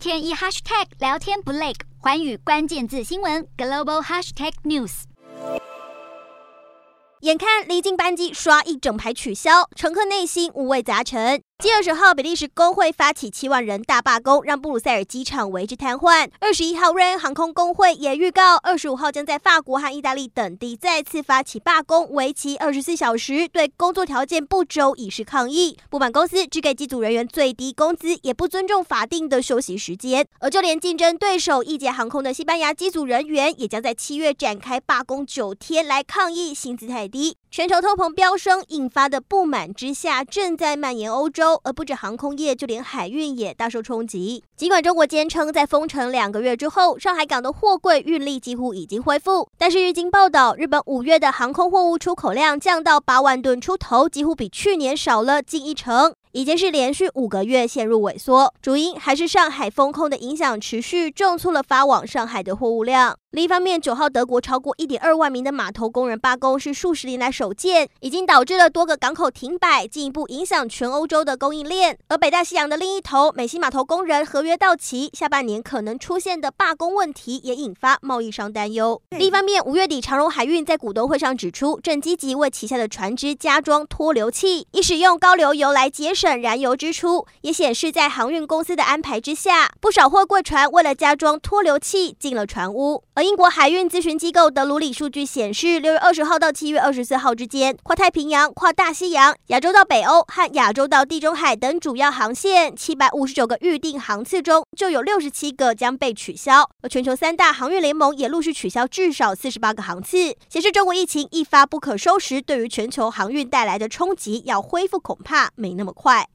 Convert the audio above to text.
天一 hashtag 聊天不累，环宇关键字新闻 global hashtag news。眼看离境班机刷一整排取消，乘客内心五味杂陈。继二十号，比利时工会发起七万人大罢工，让布鲁塞尔机场为之瘫痪。二十一号，瑞安航空工会也预告，二十五号将在法国和意大利等地再次发起罢工，为期二十四小时，对工作条件不周以示抗议。不满公司只给机组人员最低工资，也不尊重法定的休息时间。而就连竞争对手易捷航空的西班牙机组人员，也将在七月展开罢工九天，来抗议薪资太低。全球通膨飙升引发的不满之下，正在蔓延欧洲。而不止航空业，就连海运也大受冲击。尽管中国坚称在封城两个月之后，上海港的货柜运力几乎已经恢复，但是日经报道，日本五月的航空货物出口量降到八万吨出头，几乎比去年少了近一成。已经是连续五个月陷入萎缩，主因还是上海封控的影响持续，重挫了发往上海的货物量。另一方面，九号德国超过一点二万名的码头工人罢工是数十年来首见，已经导致了多个港口停摆，进一步影响全欧洲的供应链。而北大西洋的另一头，美西码头工人合约到期，下半年可能出现的罢工问题也引发贸易商担忧。另一方面，五月底长荣海运在股东会上指出，正积极为旗下的船只加装脱硫器，以使用高流油来节省。省燃油支出，也显示在航运公司的安排之下，不少货柜船为了加装脱硫器进了船坞。英国海运咨询机构德鲁里数据显示，六月二十号到七月二十四号之间，跨太平洋、跨大西洋、亚洲到北欧和亚洲到地中海等主要航线，七百五十九个预定航次中，就有六十七个将被取消。而全球三大航运联盟也陆续取消至少四十八个航次，显示中国疫情一发不可收拾，对于全球航运带来的冲击，要恢复恐怕没那么快。